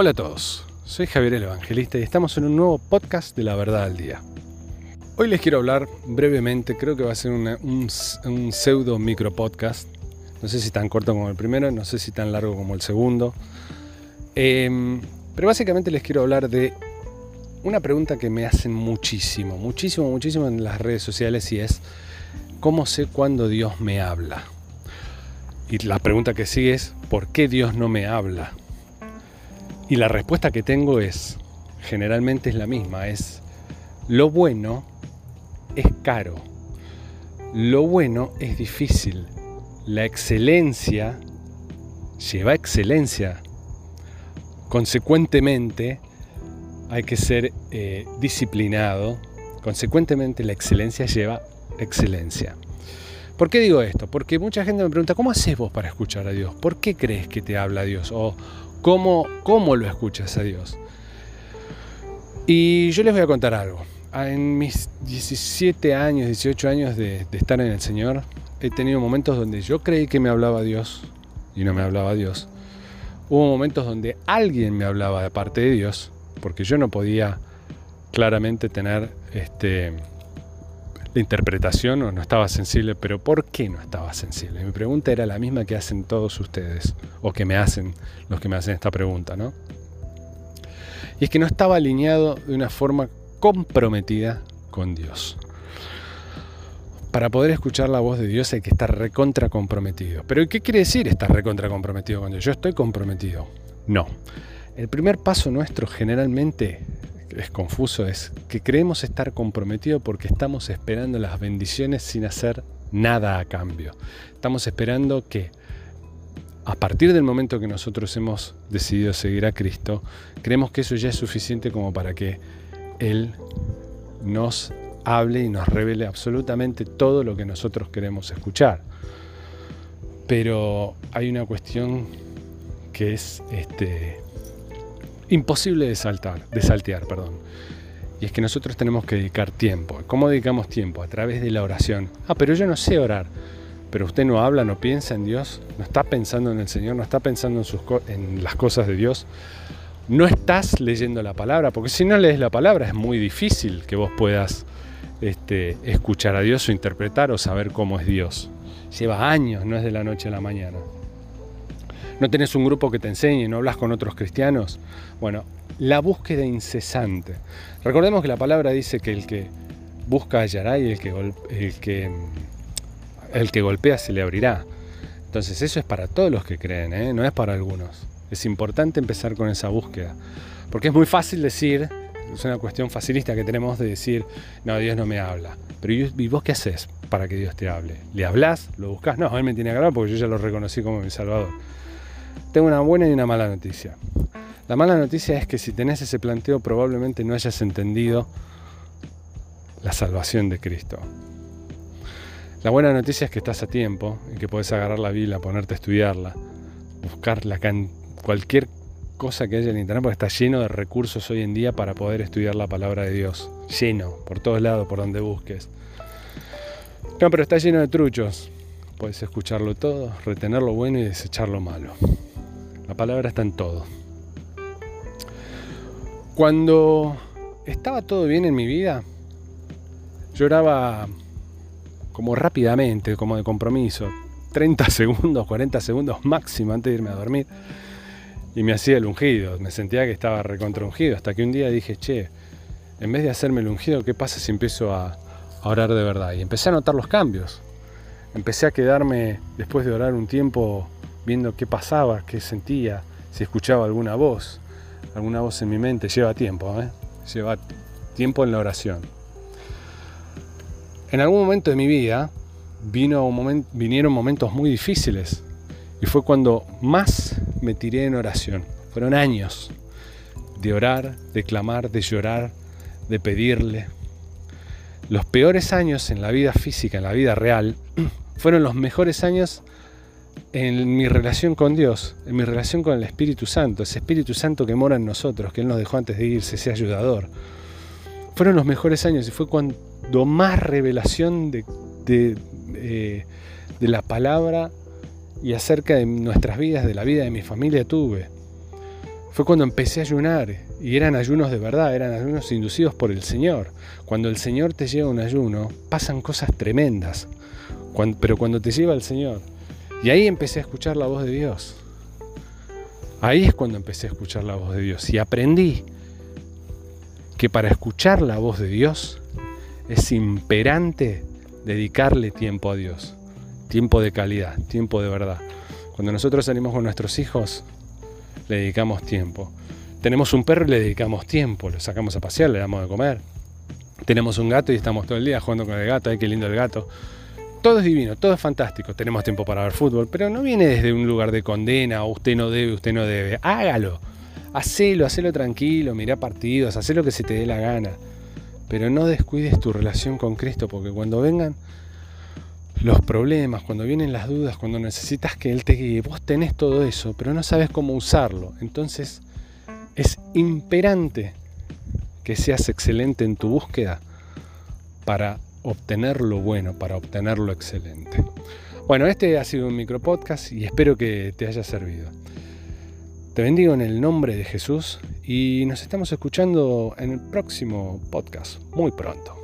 Hola a todos, soy Javier el Evangelista y estamos en un nuevo podcast de la verdad al día. Hoy les quiero hablar brevemente, creo que va a ser un, pseudo micro podcast, no sé si tan corto como el primero, no sé si tan largo como el segundo, em, pero básicamente les quiero hablar de una pregunta que me hacen muchísimo, muchísimo, muchísimo en las redes sociales y es, ¿cómo sé cuándo Dios me habla? Y la pregunta que sigue es, ¿por qué Dios no me habla? Y la respuesta que tengo es, generalmente es la misma, es, lo bueno es caro, lo bueno es difícil, la excelencia lleva excelencia. Consecuentemente, hay que ser eh, disciplinado. Consecuentemente, la excelencia lleva excelencia. ¿Por qué digo esto? Porque mucha gente me pregunta, ¿cómo haces vos para escuchar a Dios? ¿Por qué crees que te habla Dios? O ¿Cómo, cómo lo escuchas a Dios? Y yo les voy a contar algo. En mis 17 años, 18 años de, estar en el Señor, he tenido momentos donde yo creí que me hablaba Dios y no me hablaba Dios. Hubo momentos donde alguien me hablaba de parte de Dios, porque yo no podía claramente tener este, interpretación o no estaba sensible, pero ¿por qué no estaba sensible? Mi pregunta era la misma que hacen todos ustedes, o que me hacen los que me hacen esta pregunta, ¿no? Y es que no estaba alineado de una forma comprometida con Dios. Para poder escuchar la voz de Dios hay que estar recontra comprometido. Pero ¿qué quiere decir estar recontra comprometido con Dios? Yo estoy comprometido. No. El primer paso nuestro generalmente es confuso es que creemos estar comprometidos porque estamos esperando las bendiciones sin hacer nada a cambio. Estamos esperando que a partir del momento que nosotros hemos decidido seguir a Cristo, creemos que eso ya es suficiente como para que Él nos hable y nos revele absolutamente todo lo que nosotros queremos escuchar. Pero hay una cuestión que es este, imposible de saltar, de saltear, perdón. Y es que nosotros tenemos que dedicar tiempo. ¿Cómo dedicamos tiempo? A través de la oración. Ah, pero yo no sé orar. Pero usted no habla, no piensa en Dios, no está pensando en el Señor, no está pensando en, sus en las cosas de Dios. No estás leyendo la palabra, porque si no lees la palabra es muy difícil que vos puedas este, escuchar a Dios o interpretar o saber cómo es Dios. Lleva años, no es de la noche a la mañana no tenés un grupo que te enseñe, no hablas con otros cristianos. Bueno, la búsqueda incesante. Recordemos que la palabra dice que el que busca hallará y el que, el que, el que golpea se le abrirá. Entonces eso es para todos los que creen, ¿eh? no es para algunos. Es importante empezar con esa búsqueda. Porque es muy fácil decir, es una cuestión facilista que tenemos de decir, no, Dios no me habla. Pero ¿y vos qué haces para que Dios te hable? ¿Le hablas? ¿Lo buscas? No, Él me tiene que hablar porque yo ya lo reconocí como mi Salvador. Tengo una buena y una mala noticia. La mala noticia es que si tenés ese planteo probablemente no hayas entendido la salvación de Cristo. La buena noticia es que estás a tiempo y que puedes agarrar la Biblia, ponerte a estudiarla, buscar cualquier cosa que haya en internet, porque está lleno de recursos hoy en día para poder estudiar la palabra de Dios. Lleno, por todos lados, por donde busques. No, pero está lleno de truchos. Puedes escucharlo todo, retener lo bueno y desechar lo malo. La palabra está en todo. Cuando estaba todo bien en mi vida, lloraba como rápidamente, como de compromiso, 30 segundos, 40 segundos máximo antes de irme a dormir. Y me hacía el ungido, me sentía que estaba recontra ungido, hasta que un día dije, che, en vez de hacerme el ungido, ¿qué pasa si empiezo a, a orar de verdad? Y empecé a notar los cambios. Empecé a quedarme, después de orar un tiempo, viendo qué pasaba, qué sentía, si escuchaba alguna voz, alguna voz en mi mente. Lleva tiempo, ¿eh? lleva tiempo en la oración. En algún momento de mi vida vino vinieron momentos muy difíciles y fue cuando más me tiré en oración. Fueron años de orar, de clamar, de llorar, de pedirle. Los peores años en la vida física, en la vida real, fueron los mejores años en mi relación con Dios, en mi relación con el Espíritu Santo, ese Espíritu Santo que mora en nosotros, que Él nos dejó antes de irse, ese ayudador. Fueron los mejores años y fue cuando más revelación de, de, eh, de la palabra y acerca de nuestras vidas, de la vida de mi familia tuve. Fue cuando empecé a ayunar y eran ayunos de verdad, eran ayunos inducidos por el Señor. Cuando el Señor te lleva un ayuno, pasan cosas tremendas. pero cuando te lleva el Señor, y ahí empecé a escuchar la voz de Dios. Ahí es cuando empecé a escuchar la voz de Dios y aprendí que para escuchar la voz de Dios es imperante dedicarle tiempo a Dios, tiempo de calidad, tiempo de verdad. Cuando nosotros salimos con nuestros hijos, le dedicamos tiempo. Tenemos un perro y le dedicamos tiempo, lo sacamos a pasear, le damos de comer. Tenemos un gato y estamos todo el día jugando con el gato, ay, qué lindo el gato. Todo es divino, todo es fantástico. Tenemos tiempo para ver fútbol, pero no viene desde un lugar de condena, o usted no debe, usted no debe. Hágalo. Hacelo, hacelo tranquilo, mira partidos, haz lo que se te dé la gana. Pero no descuides tu relación con Cristo, porque cuando vengan los problemas, cuando vienen las dudas, cuando necesitas que Él te guíe, vos tenés todo eso, pero no sabes cómo usarlo. Entonces es imperante que seas excelente en tu búsqueda para obtener lo bueno, para obtener lo excelente. Bueno, este ha sido un micro podcast y espero que te haya servido. Te bendigo en el nombre de Jesús y nos estamos escuchando en el próximo podcast muy pronto.